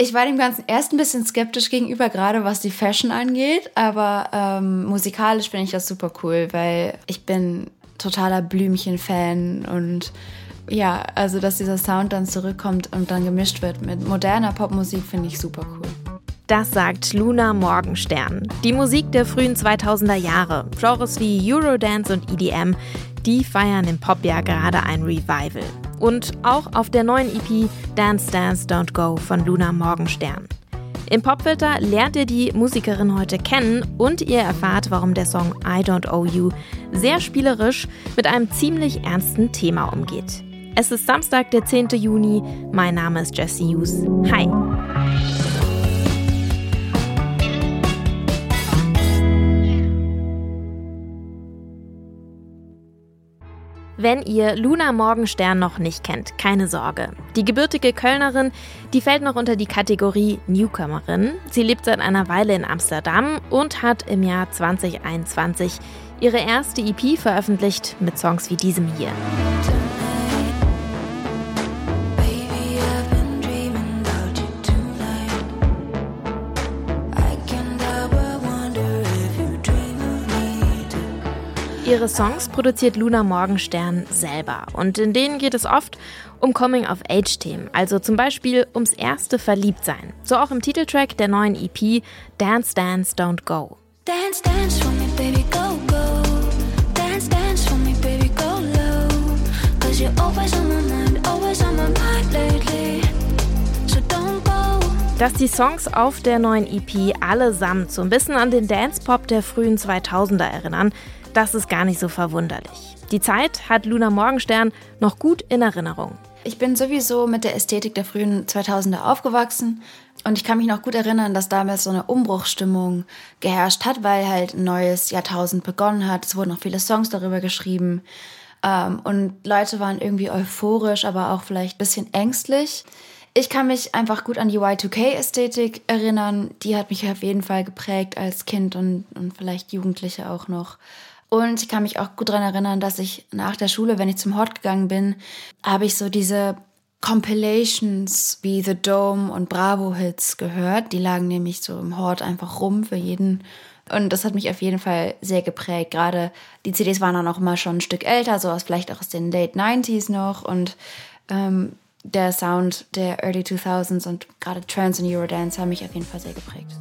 Ich war dem Ganzen erst ein bisschen skeptisch gegenüber, gerade was die Fashion angeht, aber ähm, musikalisch finde ich das super cool, weil ich bin totaler Blümchen-Fan und ja, also dass dieser Sound dann zurückkommt und dann gemischt wird mit moderner Popmusik, finde ich super cool. Das sagt Luna Morgenstern. Die Musik der frühen 2000er Jahre, Genres wie Eurodance und EDM, die feiern im Pop ja gerade ein Revival. Und auch auf der neuen EP Dance Dance Don't Go von Luna Morgenstern. Im Popfilter lernt ihr die Musikerin heute kennen und ihr erfahrt, warum der Song I Don't Owe You sehr spielerisch mit einem ziemlich ernsten Thema umgeht. Es ist Samstag, der 10. Juni. Mein Name ist Jesse Hughes. Hi. Wenn ihr Luna Morgenstern noch nicht kennt, keine Sorge. Die gebürtige Kölnerin, die fällt noch unter die Kategorie Newcomerin. Sie lebt seit einer Weile in Amsterdam und hat im Jahr 2021 ihre erste EP veröffentlicht mit Songs wie diesem hier. Ihre Songs produziert Luna Morgenstern selber und in denen geht es oft um Coming-of-Age-Themen, also zum Beispiel ums erste Verliebtsein. So auch im Titeltrack der neuen EP Dance Dance Don't Go. Dance, dance for me, baby, go, go. Dance, dance for me, baby, go low. Cause you're always on my mind, always on my mind lately. So don't go. Dass die Songs auf der neuen EP allesamt so ein bisschen an den Dance-Pop der frühen 2000er erinnern, das ist gar nicht so verwunderlich. Die Zeit hat Luna Morgenstern noch gut in Erinnerung. Ich bin sowieso mit der Ästhetik der frühen 2000er aufgewachsen und ich kann mich noch gut erinnern, dass damals so eine Umbruchsstimmung geherrscht hat, weil halt ein neues Jahrtausend begonnen hat. Es wurden noch viele Songs darüber geschrieben ähm, und Leute waren irgendwie euphorisch, aber auch vielleicht ein bisschen ängstlich. Ich kann mich einfach gut an die Y2K-Ästhetik erinnern. Die hat mich auf jeden Fall geprägt als Kind und, und vielleicht Jugendliche auch noch. Und ich kann mich auch gut daran erinnern, dass ich nach der Schule, wenn ich zum Hort gegangen bin, habe ich so diese Compilations wie The Dome und Bravo Hits gehört. Die lagen nämlich so im Hort einfach rum für jeden. Und das hat mich auf jeden Fall sehr geprägt. Gerade die CDs waren dann auch immer schon ein Stück älter, so aus vielleicht auch aus den Late 90s noch. Und ähm, der Sound der Early 2000s und gerade Trance und Eurodance haben mich auf jeden Fall sehr geprägt.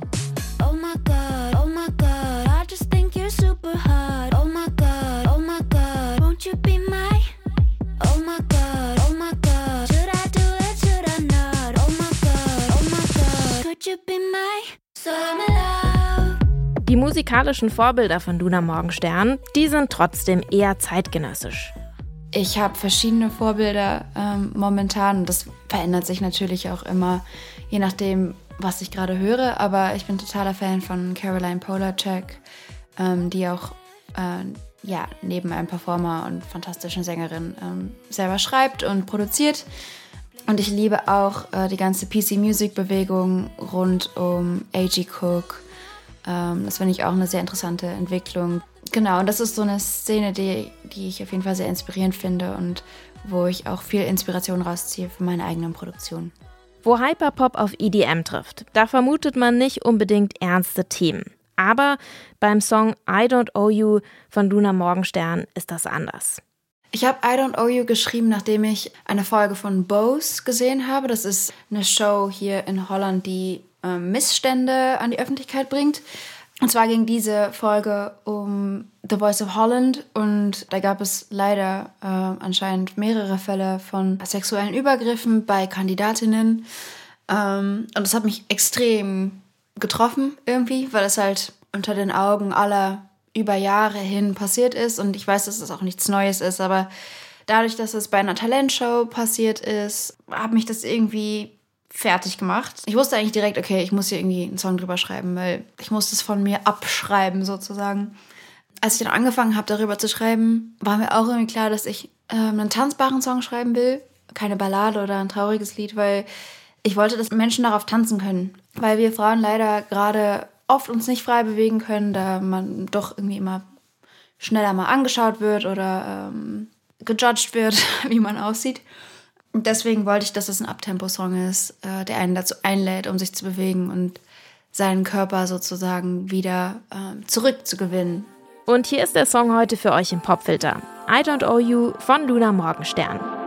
Musikalischen Vorbilder von Luna Morgenstern, die sind trotzdem eher zeitgenössisch. Ich habe verschiedene Vorbilder ähm, momentan das verändert sich natürlich auch immer, je nachdem, was ich gerade höre. Aber ich bin totaler Fan von Caroline Polacek, ähm, die auch äh, ja, neben einem Performer und fantastischen Sängerin ähm, selber schreibt und produziert. Und ich liebe auch äh, die ganze PC-Music-Bewegung rund um A.G. Cook. Ähm, das finde ich auch eine sehr interessante Entwicklung. Genau, und das ist so eine Szene, die, die ich auf jeden Fall sehr inspirierend finde und wo ich auch viel Inspiration rausziehe für meine eigenen Produktionen. Wo Hyperpop auf EDM trifft, da vermutet man nicht unbedingt ernste Themen. Aber beim Song I Don't Owe You von Luna Morgenstern ist das anders. Ich habe I Don't Owe You geschrieben, nachdem ich eine Folge von Bose gesehen habe. Das ist eine Show hier in Holland, die äh, Missstände an die Öffentlichkeit bringt. Und zwar ging diese Folge um The Voice of Holland und da gab es leider äh, anscheinend mehrere Fälle von sexuellen Übergriffen bei Kandidatinnen. Ähm, und das hat mich extrem getroffen irgendwie, weil es halt unter den Augen aller über Jahre hin passiert ist und ich weiß, dass es auch nichts Neues ist, aber dadurch, dass es bei einer Talentshow passiert ist, hat mich das irgendwie fertig gemacht. Ich wusste eigentlich direkt, okay, ich muss hier irgendwie einen Song drüber schreiben, weil ich muss das von mir abschreiben sozusagen. Als ich dann angefangen habe, darüber zu schreiben, war mir auch irgendwie klar, dass ich äh, einen tanzbaren Song schreiben will, keine Ballade oder ein trauriges Lied, weil ich wollte, dass Menschen darauf tanzen können, weil wir Frauen leider gerade oft uns nicht frei bewegen können, da man doch irgendwie immer schneller mal angeschaut wird oder ähm, gejudged wird, wie man aussieht. Deswegen wollte ich, dass es ein Abtempo-Song ist, äh, der einen dazu einlädt, um sich zu bewegen und seinen Körper sozusagen wieder äh, zurückzugewinnen. Und hier ist der Song heute für euch im Popfilter. I Don't Owe You von Luna Morgenstern.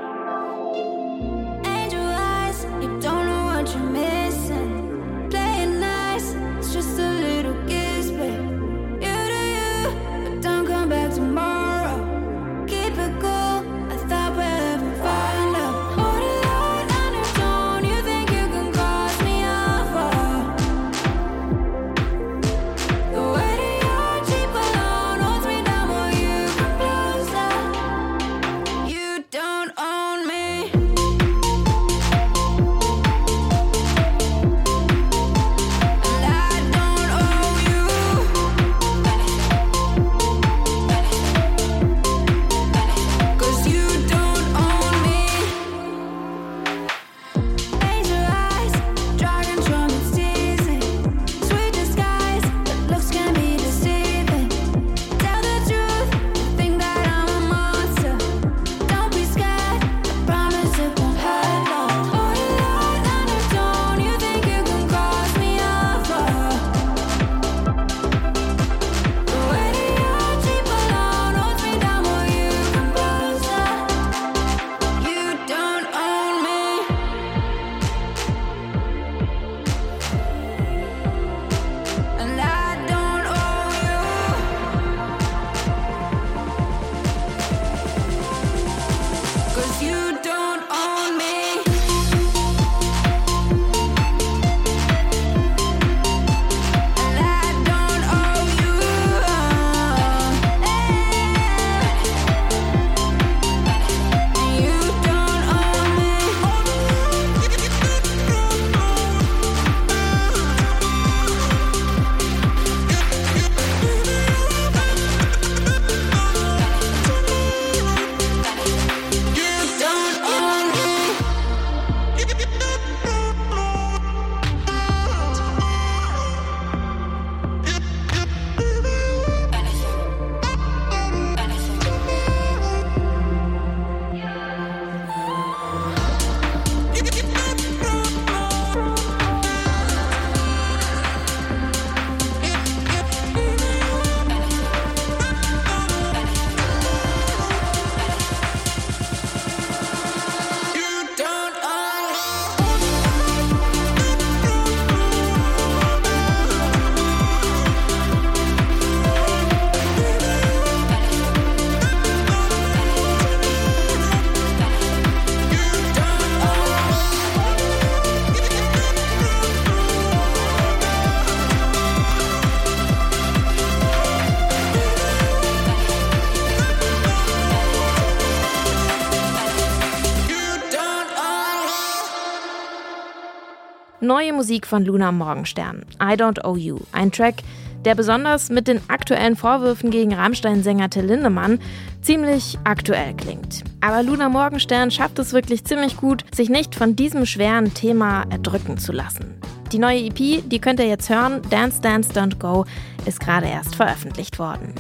Neue Musik von Luna Morgenstern, I Don't Owe You, ein Track, der besonders mit den aktuellen Vorwürfen gegen Rammstein-Sänger Till Lindemann ziemlich aktuell klingt. Aber Luna Morgenstern schafft es wirklich ziemlich gut, sich nicht von diesem schweren Thema erdrücken zu lassen. Die neue EP, die könnt ihr jetzt hören, Dance Dance Don't Go, ist gerade erst veröffentlicht worden.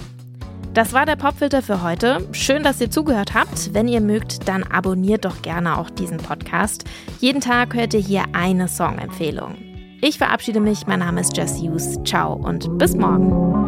Das war der Popfilter für heute. Schön, dass ihr zugehört habt. Wenn ihr mögt, dann abonniert doch gerne auch diesen Podcast. Jeden Tag hört ihr hier eine Songempfehlung. Ich verabschiede mich. Mein Name ist Jess Hughes. Ciao und bis morgen.